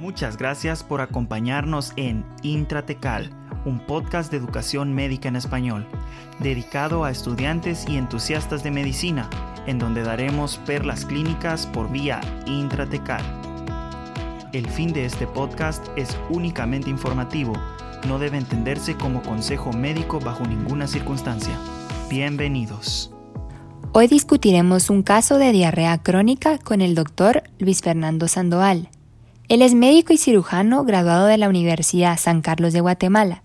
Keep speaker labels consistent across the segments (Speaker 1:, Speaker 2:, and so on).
Speaker 1: Muchas gracias por acompañarnos en Intratecal, un podcast de educación médica en español, dedicado a estudiantes y entusiastas de medicina, en donde daremos perlas clínicas por vía intratecal. El fin de este podcast es únicamente informativo, no debe entenderse como consejo médico bajo ninguna circunstancia. Bienvenidos.
Speaker 2: Hoy discutiremos un caso de diarrea crónica con el doctor Luis Fernando Sandoval. Él es médico y cirujano graduado de la Universidad San Carlos de Guatemala.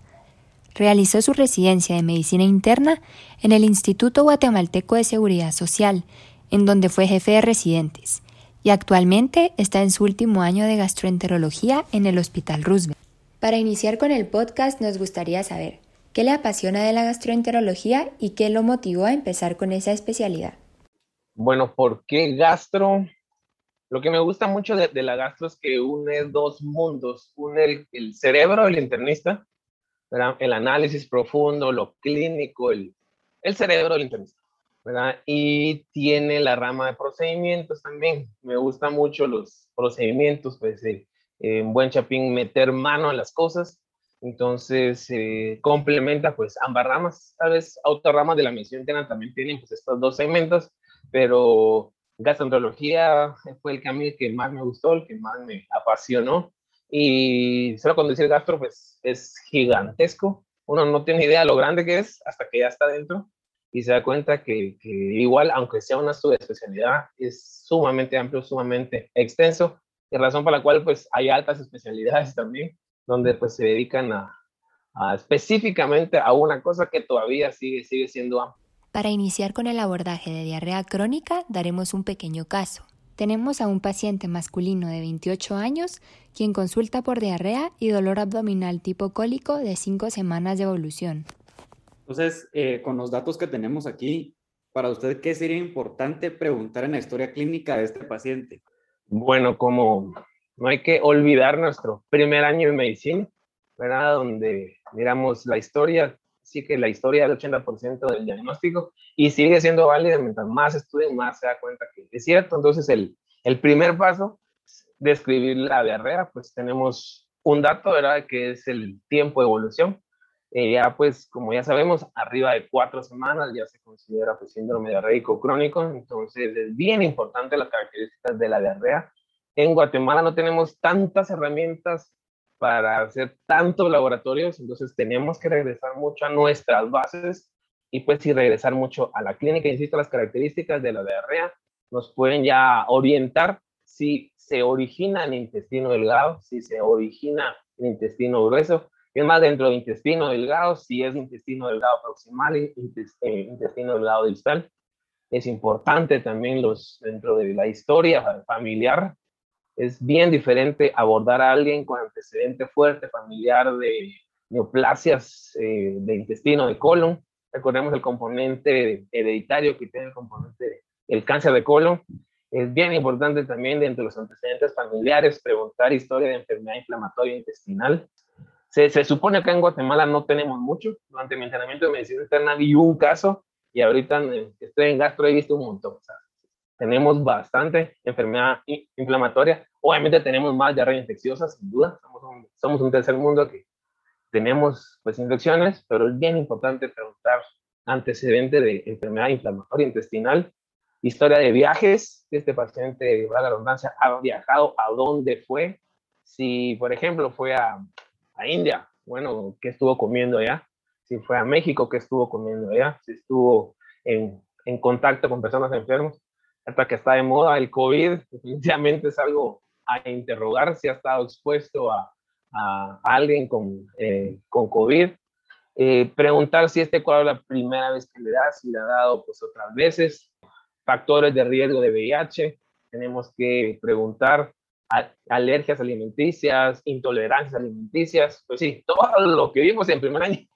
Speaker 2: Realizó su residencia de medicina interna en el Instituto Guatemalteco de Seguridad Social, en donde fue jefe de residentes, y actualmente está en su último año de gastroenterología en el Hospital Roosevelt. Para iniciar con el podcast nos gustaría saber qué le apasiona de la gastroenterología y qué lo motivó a empezar con esa especialidad.
Speaker 3: Bueno, ¿por qué gastro? Lo que me gusta mucho de, la gastro es que une dos mundos, une el, cerebro del internista, el análisis profundo, lo clínico, el, el cerebro del internista, ¿verdad? y tiene la rama de procedimientos también. Me gustan mucho los procedimientos, pues eh, en buen chapín meter mano en las cosas, entonces eh, complementa pues ambas ramas, tal vez otras ramas de la medicina interna también tienen pues estos dos segmentos, pero gastroenterología fue el camino que más me gustó, el que más me apasionó. Y solo con decir gastro, pues es gigantesco. Uno no tiene idea de lo grande que es hasta que ya está dentro y se da cuenta que, igual, aunque sea una subespecialidad, es sumamente amplio, sumamente extenso. Y razón por la cual pues hay altas especialidades también, donde pues se dedican a específicamente a una cosa que todavía sigue, sigue siendo amplia.
Speaker 2: Para iniciar con el abordaje de diarrea crónica, daremos un pequeño caso. Tenemos a un paciente masculino de 28 años quien consulta por diarrea y dolor abdominal tipo cólico de 5 semanas de evolución.
Speaker 4: Entonces, eh, con los datos que tenemos aquí, para usted, ¿qué sería importante preguntar en la historia clínica de este paciente?
Speaker 3: Bueno, como no hay que olvidar nuestro primer año en medicina, ¿verdad? Donde miramos la historia, sí que la historia del 80% del diagnóstico y sigue siendo válida mientras más estudien, más se da cuenta que es cierto. Entonces, el, el primer paso de escribir la diarrea, pues tenemos un dato, ¿verdad? Que es el tiempo de evolución. Eh, ya, pues, como ya sabemos, arriba de cuatro semanas ya se considera pues, síndrome diarreico crónico. Entonces, es bien importante las características de la diarrea. En Guatemala no tenemos tantas herramientas para hacer tantos laboratorios, entonces tenemos que regresar mucho a nuestras bases y pues si regresar mucho a la clínica, insisto, las características de la diarrea nos pueden ya orientar si se origina en el intestino delgado, si se origina en el intestino grueso, es más dentro del intestino delgado, si es intestino delgado proximal, eh, intestino delgado distal. Es importante también los, dentro de la historia familiar, es bien diferente abordar a alguien con antecedente fuerte familiar de neoplasias eh, de intestino, de colon. Recordemos el componente hereditario que tiene el componente del cáncer de colon. Es bien importante también dentro de los antecedentes familiares preguntar historia de enfermedad inflamatoria intestinal. Se, se supone que en Guatemala no tenemos mucho. Durante mi entrenamiento de medicina interna vi un caso y ahorita estoy en gastro he visto un montón. Tenemos bastante enfermedad inflamatoria. Obviamente tenemos más diarrea infecciosa, sin duda. Somos un, somos un tercer mundo que tenemos pues infecciones, pero es bien importante preguntar antecedente de enfermedad inflamatoria intestinal, historia de viajes, este paciente, la redundancia, ha viajado, a dónde fue, si por ejemplo fue a, a India, bueno, ¿qué estuvo comiendo allá? Si fue a México, ¿qué estuvo comiendo allá? Si estuvo en, en contacto con personas enfermas hasta que está de moda el COVID, definitivamente es algo a interrogar si ha estado expuesto a, a alguien con, eh, con COVID. Eh, preguntar si este cuadro es la primera vez que le da, si le ha dado pues otras veces. Factores de riesgo de VIH. Tenemos que preguntar alergias alimenticias, intolerancias alimenticias. Pues sí, todo lo que vimos en primer año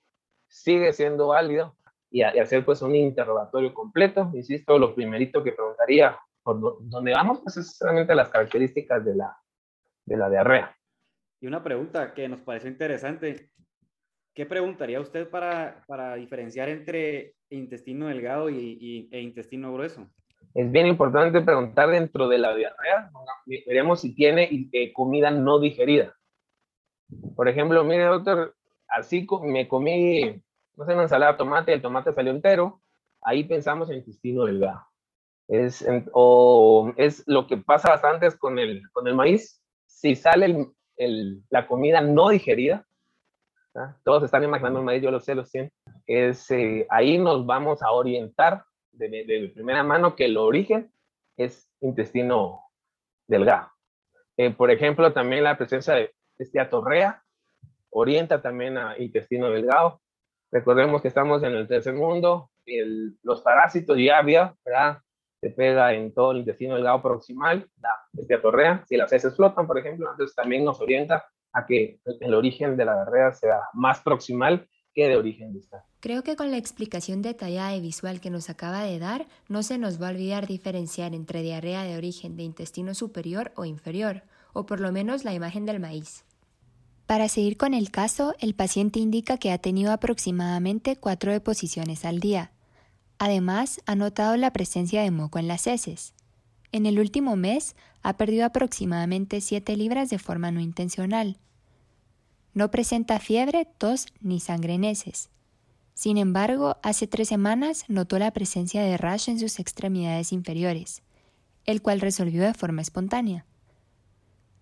Speaker 3: sigue siendo válido y, hacer pues un interrogatorio completo. Insisto, lo primerito que preguntaría por dónde vamos, pues es solamente las características de la, de la diarrea.
Speaker 4: Y una pregunta que nos pareció interesante. ¿Qué preguntaría usted para, para diferenciar entre intestino delgado y, y, e intestino grueso?
Speaker 3: Es bien importante preguntar dentro de la diarrea, veremos si tiene eh, comida no digerida. Por ejemplo, mire doctor, así me comí, no sé, una ensalada de tomate, el tomate salió entero, ahí pensamos en intestino delgado. Es, o es lo que pasa bastante con el, con el maíz, si sale el, la comida no digerida, todos están imaginando el maíz, yo lo sé, lo sé, es, eh, ahí nos vamos a orientar de, de, primera mano que el origen es intestino delgado. Eh, por ejemplo, también la presencia de esteatorrea orienta también a intestino delgado. Recordemos que estamos en el tercer mundo, los parásitos ya había, ¿verdad? Se pega en todo el intestino delgado proximal, la esteatorrea. Si las heces flotan, por ejemplo, entonces también nos orienta a que el origen de la diarrea sea más proximal que de origen distal.
Speaker 2: Creo que con la explicación detallada y visual que nos acaba de dar, no se nos va a olvidar diferenciar entre diarrea de origen de intestino superior o inferior, o por lo menos la imagen del maíz. Para seguir con el caso, el paciente indica que ha tenido aproximadamente cuatro deposiciones al día. Además, ha notado la presencia de moco en las heces. En el último mes, ha perdido aproximadamente 7 libras de forma no intencional. No presenta fiebre, tos ni sangre en heces. Sin embargo, hace tres semanas notó la presencia de rash en sus extremidades inferiores, el cual resolvió de forma espontánea.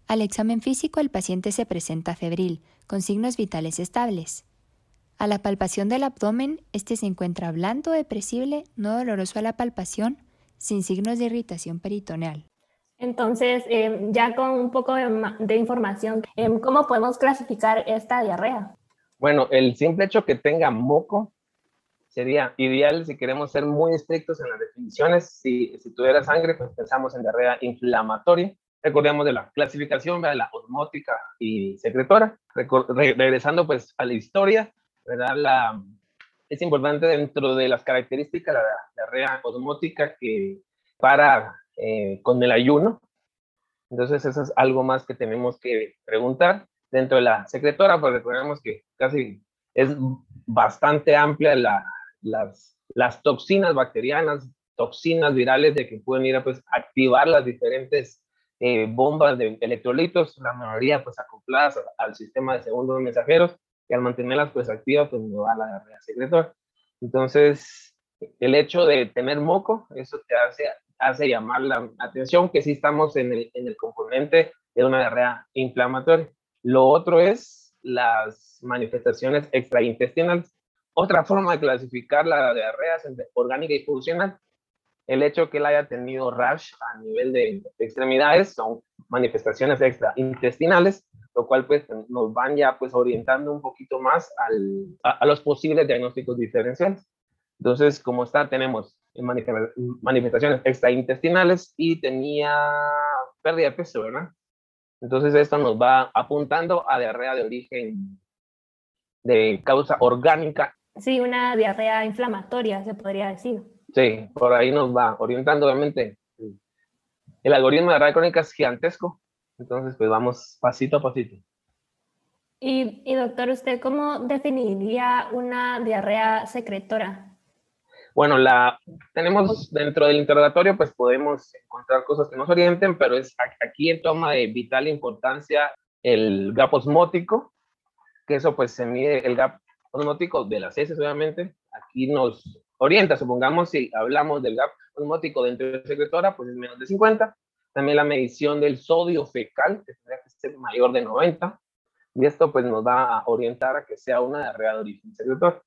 Speaker 2: Al examen físico el paciente se presenta febril, con signos vitales estables. A la palpación del abdomen, este se encuentra blando, depresible, no doloroso a la palpación, sin signos de irritación peritoneal.
Speaker 5: Entonces, em, ya con un poco de, de información, em, ¿cómo podemos clasificar esta diarrea?
Speaker 3: Bueno, el simple hecho que tenga moco sería ideal si queremos ser muy estrictos en las definiciones. Si, si tuviera sangre, pues pensamos en diarrea inflamatoria. Recordemos de la clasificación, de la osmótica y secretora. regresando pues a la historia, ¿verdad? La, es importante dentro de las características de la diarrea osmótica que para eh, con el ayuno. Entonces eso es algo más que tenemos que preguntar dentro de la secretora, porque recordemos que casi es bastante amplia la, las, las toxinas bacterianas, toxinas virales de que pueden ir a pues, activar las diferentes eh, bombas de electrolitos, la mayoría pues acopladas al sistema de segundos mensajeros, y al mantenerlas pues activas pues me va la diarrea secretora. Entonces, el hecho de tener moco, eso te hace, hace llamar la atención que sí estamos en el, en el componente de una diarrea inflamatoria. Lo otro es las manifestaciones extraintestinales. Otra forma de clasificar la diarrea orgánica y funcional. El hecho que él haya tenido rash a nivel de, extremidades son manifestaciones extraintestinales, lo cual pues nos van ya pues orientando un poquito más al, a, los posibles diagnósticos diferenciales. Entonces, como está, tenemos manifestaciones extraintestinales y tenía pérdida de peso, ¿verdad? Entonces esto nos va apuntando a diarrea de origen de causa orgánica.
Speaker 5: Sí, una diarrea inflamatoria, se podría decir.
Speaker 3: Sí, por ahí nos va orientando, obviamente. El algoritmo de diarrea crónica es gigantesco, entonces pues vamos pasito a pasito.
Speaker 5: Y, y doctor, ¿usted cómo definiría una diarrea secretora?
Speaker 3: Bueno, la tenemos dentro del interrogatorio, pues podemos encontrar cosas que nos orienten, pero es aquí en toma de vital importancia el gap osmótico, que eso pues se mide el gap osmótico de las heces, obviamente. Aquí nos orienta, supongamos si hablamos del gap osmótico dentro de la secretora, pues es menos de 50. También la medición del sodio fecal, que tendría que ser mayor de 90. Y esto pues nos va a orientar a que sea una diarrea de origen secretor.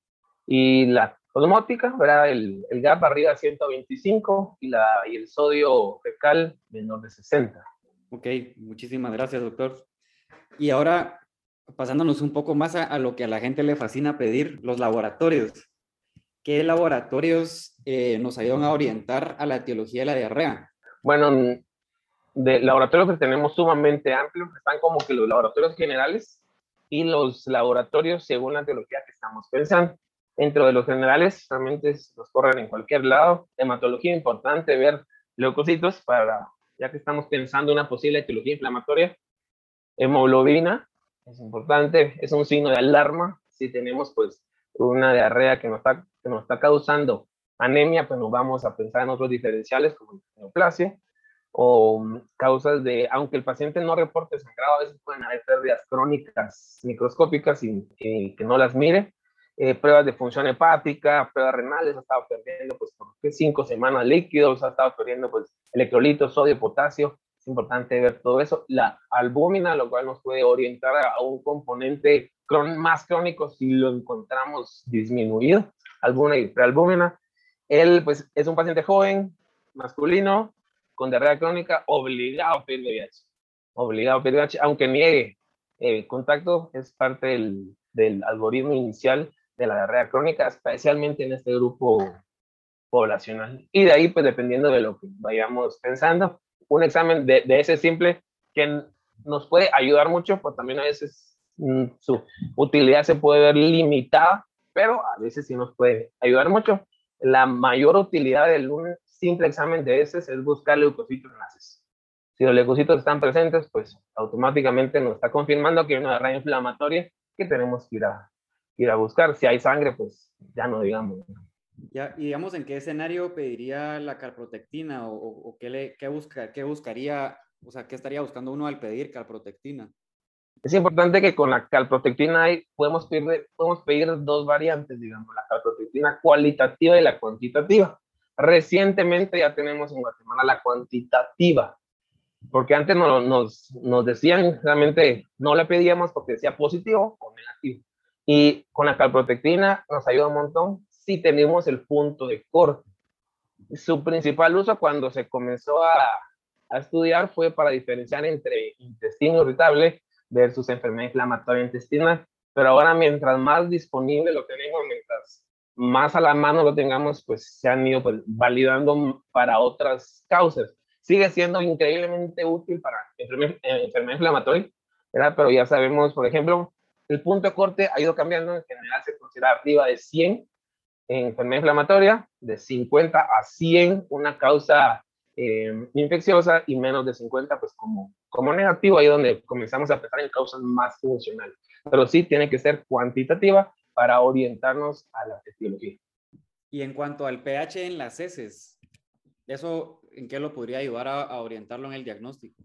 Speaker 3: Y la osmótica, ¿verdad? El, el GAP arriba de 125 y, la, y el sodio fecal menor de 60.
Speaker 4: Ok, muchísimas gracias, doctor. Y ahora, pasándonos un poco más a, lo que a la gente le fascina pedir, los laboratorios. ¿Qué laboratorios eh, nos ayudan a orientar a la etiología de la diarrea?
Speaker 3: Bueno, de laboratorios que tenemos sumamente amplios, están como que los laboratorios generales y los laboratorios según la etiología que estamos pensando. Dentro de los generales, realmente los corren en cualquier lado. Hematología importante, ver leucocitos para, ya que estamos pensando en una posible etiología inflamatoria. Hemoglobina, es importante, es un signo de alarma si tenemos pues una diarrea que nos está, que nos está causando anemia, pues nos vamos a pensar en otros diferenciales como neoplasia o causas de, aunque el paciente no reporte sangrado, a veces pueden haber pérdidas crónicas microscópicas y, que no las mire. Eh, pruebas de función hepática, pruebas renales, ha estado perdiendo pues por cinco semanas líquidos, ha estado perdiendo pues electrolitos, sodio, potasio, es importante ver todo eso. La albúmina, lo cual nos puede orientar a un componente más crónico si lo encontramos disminuido, albúmina y prealbúmina. Él, pues, es un paciente joven, masculino, con diarrea crónica, obligado a pedir VIH. Obligado a pedir VIH, aunque niegue eh, contacto, es parte del, del algoritmo inicial de la diarrea crónica, especialmente en este grupo poblacional. Y de ahí, pues dependiendo de lo que vayamos pensando, un examen de, de ese simple que nos puede ayudar mucho, pues también a veces mm, su utilidad se puede ver limitada, pero a veces sí nos puede ayudar mucho. La mayor utilidad del un simple examen de ese es buscar leucocitos enlaces. Si los leucocitos están presentes, pues automáticamente nos está confirmando que hay una diarrea inflamatoria que tenemos que ir a, ir a buscar. Si hay sangre, pues ya no digamos.
Speaker 4: Ya, y digamos, ¿en qué escenario pediría la calprotectina o, o, qué, le, qué, busca, qué buscaría, o sea, qué estaría buscando uno al pedir calprotectina?
Speaker 3: Es importante que con la calprotectina hay, podemos, pedir, podemos pedir dos variantes, digamos, la calprotectina cualitativa y la cuantitativa. Recientemente ya tenemos en Guatemala la cuantitativa, porque antes no, nos, nos decían realmente, no la pedíamos porque decía positivo o negativo. Y con la calprotectina nos ayuda un montón si tenemos el punto de corte. Su principal uso cuando se comenzó a, a estudiar fue para diferenciar entre intestino irritable versus enfermedad inflamatoria intestinal. Pero ahora, mientras más disponible lo tenemos, mientras más a la mano lo tengamos, pues se han ido pues, validando para otras causas. Sigue siendo increíblemente útil para enfermedad, eh, enfermedad inflamatoria, ¿verdad? pero ya sabemos, por ejemplo, el punto de corte ha ido cambiando, en general se considera arriba de 100 en enfermedad inflamatoria, de 50 a 100 una causa eh, infecciosa y menos de 50 pues como, como negativo, ahí donde comenzamos a pensar en causas más funcionales. Pero sí tiene que ser cuantitativa para orientarnos a la etiología.
Speaker 4: Y en cuanto al pH en las heces, ¿eso en qué lo podría ayudar a, a orientarlo en el diagnóstico?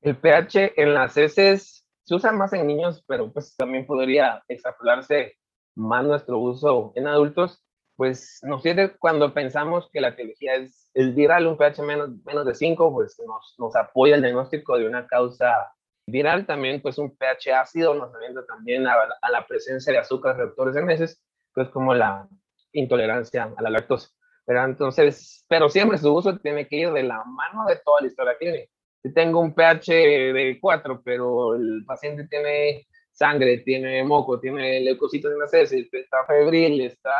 Speaker 3: El pH en las heces se usa más en niños, pero pues también podría extrapolarse más nuestro uso en adultos pues nos sirve cuando pensamos que la teología es, viral, un pH menos, menos de 5, pues nos, nos, apoya el diagnóstico de una causa viral. También, pues un pH ácido nos orienta también a, a, la presencia de azúcares reductores en heces, pues como la intolerancia a la lactosa. Pero entonces, pero siempre su uso tiene que ir de la mano de toda la historia clínica. Si tengo un pH de 4, pero el paciente tiene sangre, tiene moco, tiene leucocitos en las heces, está febril, está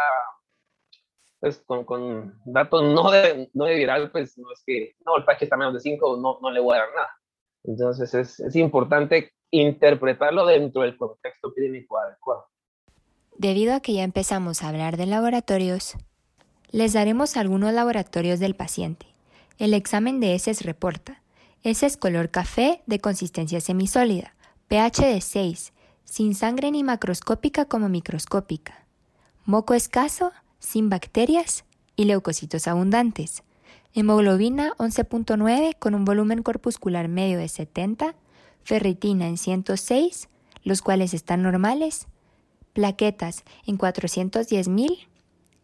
Speaker 3: pues con, con, datos no de, no de viral, pues no es que, no, el pH está menos de 5, no, no le voy a dar nada. Entonces es, es importante interpretarlo dentro del contexto clínico adecuado.
Speaker 2: Debido a que ya empezamos a hablar de laboratorios, les daremos algunos laboratorios del paciente. El examen de heces reporta heces color café de consistencia semisólida, pH de 6, sin sangre ni macroscópica como microscópica. Moco escaso, sin bacterias y leucocitos abundantes. Hemoglobina 11.9 con un volumen corpuscular medio de 70, ferritina en 106, los cuales están normales, plaquetas en 410.000,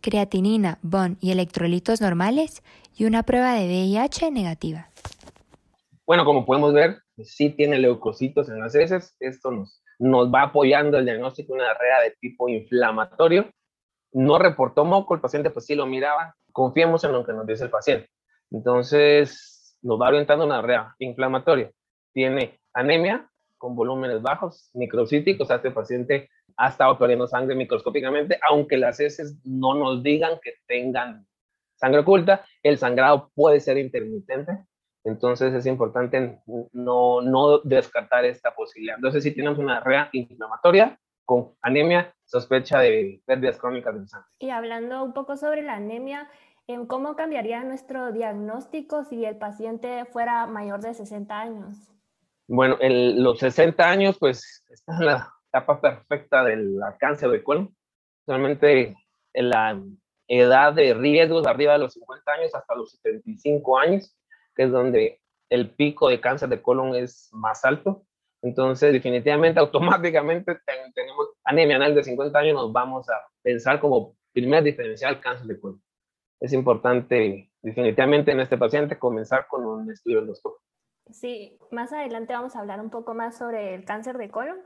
Speaker 2: creatinina, BON y electrolitos normales y una prueba de VIH negativa.
Speaker 3: Bueno, como podemos ver, sí tiene leucocitos en las heces. Esto nos, va apoyando el diagnóstico de una diarrea de tipo inflamatorio no reportó moco, el paciente pues sí lo miraba, confiemos en lo que nos dice el paciente. Entonces, nos va orientando una rea inflamatoria. Tiene anemia con volúmenes bajos, microcíticos, o este paciente ha estado perdiendo sangre microscópicamente, aunque las heces no nos digan que tengan sangre oculta, el sangrado puede ser intermitente, entonces es importante no, no descartar esta posibilidad. Entonces, si tenemos una rea inflamatoria con anemia, sospecha de pérdidas crónicas de sangre.
Speaker 5: Y hablando un poco sobre la anemia, em, ¿cómo cambiaría nuestro diagnóstico si el paciente fuera mayor de 60 años?
Speaker 3: Bueno, en los 60 años, pues, está en la etapa perfecta del cáncer de colon. Realmente, la edad de riesgos arriba de los 50 años hasta los 75 años, que es donde el pico de cáncer de colon es más alto. Entonces, definitivamente, automáticamente tenemos anemia anal de 50 años, nos vamos a pensar como primer diferencial cáncer de colon. Es importante, definitivamente, en este paciente comenzar con un estudio endoscópico.
Speaker 5: Sí, más adelante vamos a hablar un poco más sobre el cáncer de colon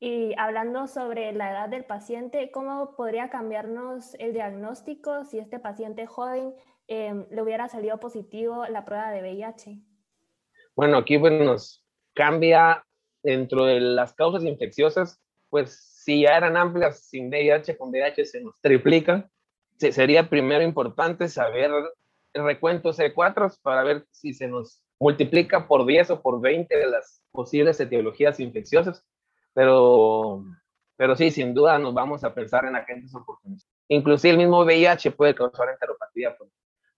Speaker 5: y hablando sobre la edad del paciente, ¿cómo podría cambiarnos el diagnóstico si este paciente joven em, le hubiera salido positivo la prueba de VIH?
Speaker 3: Bueno, aquí pues, nos cambia dentro de las causas infecciosas, pues si ya eran amplias sin VIH, con VIH se nos triplican. Sería primero importante saber el recuento C4 para ver si se nos multiplica por 10 o por 20 de las posibles etiologías infecciosas, pero, pero sí, sin duda nos vamos a pensar en agentes oportunistas. Inclusive el mismo VIH puede causar enteropatía por,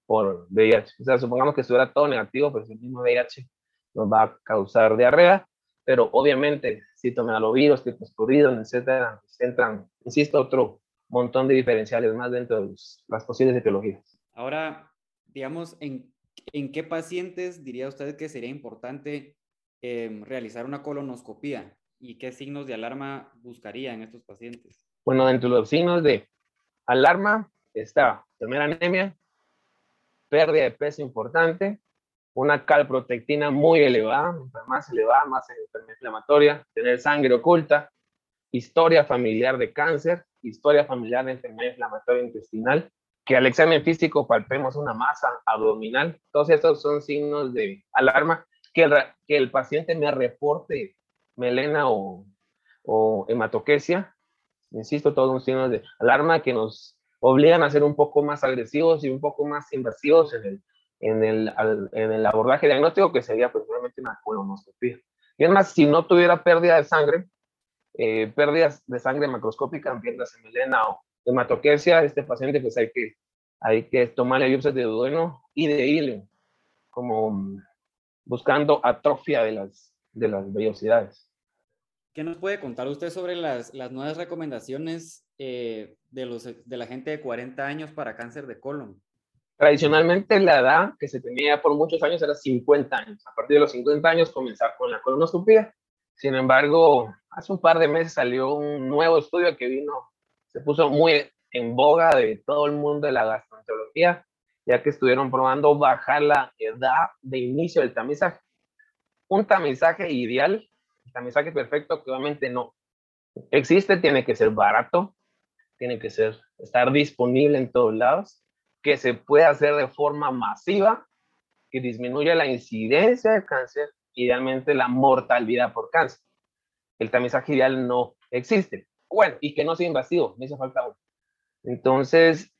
Speaker 3: por VIH. O sea, supongamos que estuviera todo negativo, pues el mismo VIH nos va a causar diarrea, pero obviamente citomegalovirus, escurridos, etcétera, pues entran, insisto, otro montón de diferenciales más dentro de las posibles etiologías.
Speaker 4: Ahora, digamos, ¿en, en qué pacientes diría usted que sería importante em, realizar una colonoscopía y qué signos de alarma buscaría en estos pacientes?
Speaker 3: Bueno, dentro de los signos de alarma está primera anemia, pérdida de peso importante, una calprotectina muy elevada, más elevada, más inflamatoria, tener sangre oculta, historia familiar de cáncer, historia familiar de enfermedad inflamatoria intestinal, que al examen físico palpemos una masa abdominal. Todos estos son signos de alarma, que el, que el paciente me reporte melena o, o hematoquesia. Insisto, todos son signos de alarma que nos obligan a ser un poco más agresivos y un poco más invasivos en el en el, en el abordaje diagnóstico, que sería pues una colonoscopia. Y además, si no tuviera pérdida de sangre, eh, pérdidas de sangre macroscópica, en melena o hematoquesia, este paciente pues hay que, hay que tomarle biopsias de duodeno y de hilo, como buscando atrofia de las, de las vellosidades.
Speaker 4: ¿Qué nos puede contar usted sobre las, las nuevas recomendaciones eh, de, los, de la gente de 40 años para cáncer de colon?
Speaker 3: Tradicionalmente la edad que se tenía por muchos años era 50 años. A partir de los 50 años comenzar con la colonoscopia. Sin embargo, hace un par de meses salió un nuevo estudio que vino, se puso muy en boga de todo el mundo de la gastroenterología, ya que estuvieron probando bajar la edad de inicio del tamizaje. Un tamizaje ideal, tamizaje perfecto, que obviamente no existe, tiene que ser barato, tiene que ser, estar disponible en todos lados que se puede hacer de forma masiva, que disminuya la incidencia de cáncer, idealmente la mortalidad por cáncer. El tamizaje ideal no existe. Bueno, y que no sea invasivo, me hizo falta uno. Entonces,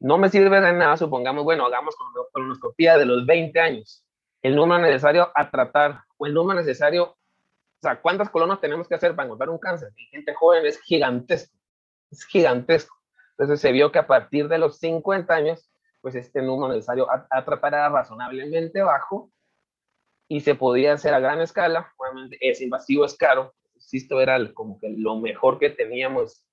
Speaker 3: no me sirve de nada, supongamos, bueno, hagamos colonoscopía de los 20 años. El número necesario a tratar, o el número necesario, o sea, ¿cuántas colonas tenemos que hacer para encontrar un cáncer? En gente joven es gigantesco, es gigantesco. Entonces se vio que a partir de los 50 años, pues este número necesario a, tratar era razonablemente bajo y se podía hacer a gran escala. Obviamente es invasivo, es caro. Esto era como que lo mejor que teníamos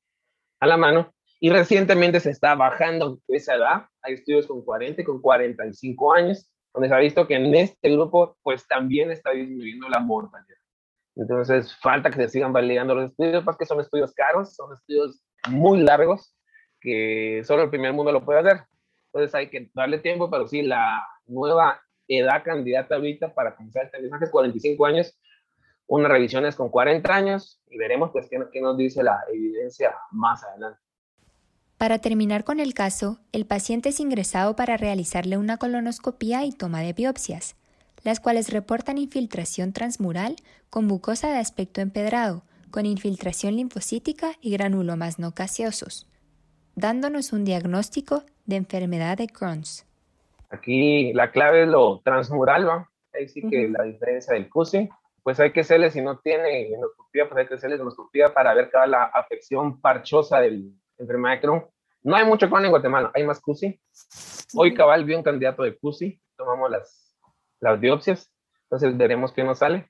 Speaker 3: a la mano. Y recientemente se está bajando esa edad. Hay estudios con 40 y con 45 años, donde se ha visto que en este grupo, pues también está disminuyendo la mortalidad. Entonces, falta que se sigan validando los estudios, porque son estudios caros, son estudios muy largos, que solo el primer mundo lo puede hacer. Entonces hay que darle tiempo, pero sí, la nueva edad candidata ahorita para comenzar este mensaje es 45 años. Una revisión es con 40 años y veremos pues qué, qué nos dice la evidencia más adelante.
Speaker 2: Para terminar con el caso, el paciente es ingresado para realizarle una colonoscopía y toma de biopsias, las cuales reportan infiltración transmural con mucosa de aspecto empedrado, con infiltración linfocítica y granulomas no caseosos dándonos un diagnóstico de enfermedad de Crohn's.
Speaker 3: Aquí la clave es lo transmural, ¿va? Ahí sí que la diferencia del CUSI, pues hay que hacerle, si no tiene endoscopía, pues hay que hacerle endoscopía para ver cada la afección parchosa de la enfermedad de Crohn. No hay mucho Crohn en Guatemala, hay más CUSI. Hoy cabal vio un candidato de CUSI, tomamos las, las biopsias, entonces veremos qué nos sale.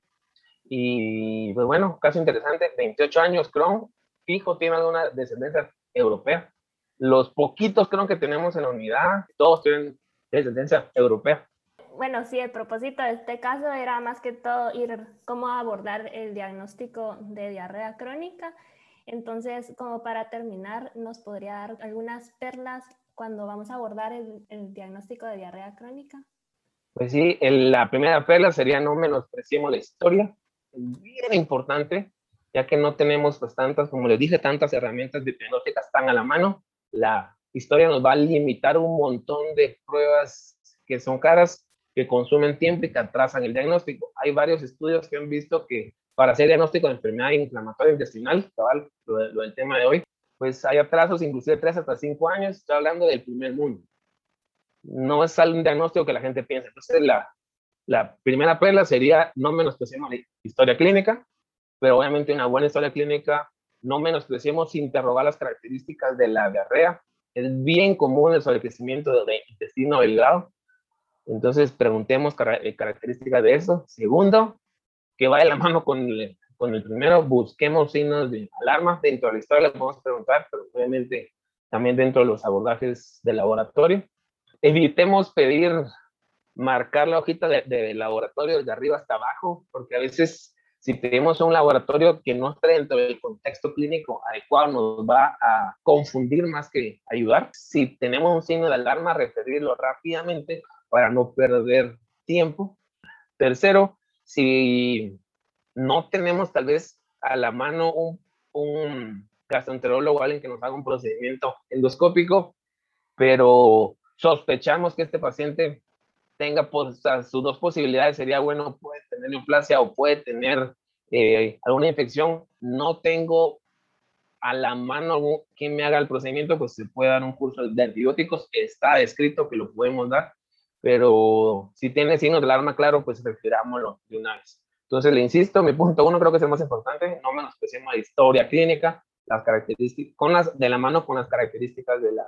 Speaker 3: Y pues bueno, caso interesante, 28 años Crohn, fijo, tiene alguna descendencia europea los poquitos creo que tenemos en la unidad, todos tienen tendencia europea.
Speaker 5: Bueno, sí, el propósito de este caso era más que todo ir cómo abordar el diagnóstico de diarrea crónica. Entonces, como para terminar, ¿nos podría dar algunas perlas cuando vamos a abordar el, el diagnóstico de diarrea crónica?
Speaker 3: Pues sí, la primera perla sería no menospreciemos la historia. bien importante, ya que no tenemos pues tantas, como les dije, tantas herramientas diagnósticas están a la mano la historia nos va a limitar un montón de pruebas que son caras, que consumen tiempo y que atrasan el diagnóstico. Hay varios estudios que han visto que para hacer diagnóstico de enfermedad inflamatoria intestinal, lo, del tema de hoy, pues hay atrasos inclusive 3 hasta 5 años, estoy hablando del primer mundo. No es un diagnóstico que la gente piensa. Entonces, la, la primera perla sería no menospreciemos la historia clínica, pero obviamente una buena historia clínica no menospreciemos interrogar las características de la diarrea. Es bien común el sobrecrecimiento del intestino delgado. Entonces, preguntemos eh, características de eso. Segundo, que vaya la mano con el, con el primero, busquemos signos de alarma. Dentro de la historia les podemos preguntar, pero obviamente también dentro de los abordajes de laboratorio. Evitemos pedir marcar la hojita de, de laboratorio de arriba hasta abajo, porque a veces si tenemos un laboratorio que no está dentro del contexto clínico adecuado, nos va a confundir más que ayudar. Si tenemos un signo de alarma, referirlo rápidamente para no perder tiempo. Tercero, si no tenemos tal vez a la mano un, un gastroenterólogo, alguien que nos haga un procedimiento endoscópico, pero sospechamos que este paciente tenga pues, sus dos posibilidades, sería bueno, puede tener neoplasia o puede tener eh, alguna infección, no tengo a la mano quien me haga el procedimiento, pues se puede dar un curso de antibióticos, está escrito que lo podemos dar, pero si tiene signos de alarma, claro, pues refirámoslo de una vez. Entonces, le insisto, mi punto uno creo que es el más importante, no menospreciemos la historia clínica, las características, con las, de la mano con las características de la.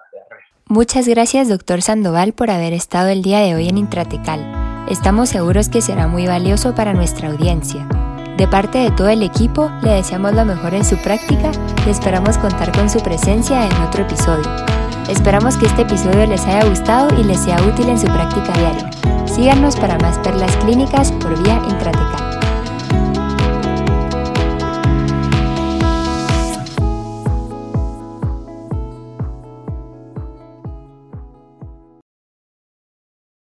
Speaker 2: Muchas gracias, doctor Sandoval, por haber estado el día de hoy en Intratecal. Estamos seguros que será muy valioso para nuestra audiencia. De parte de todo el equipo, le deseamos lo mejor en su práctica y esperamos contar con su presencia en otro episodio. Esperamos que este episodio les haya gustado y les sea útil en su práctica diaria. Síganos para más perlas clínicas por vía Intratecal.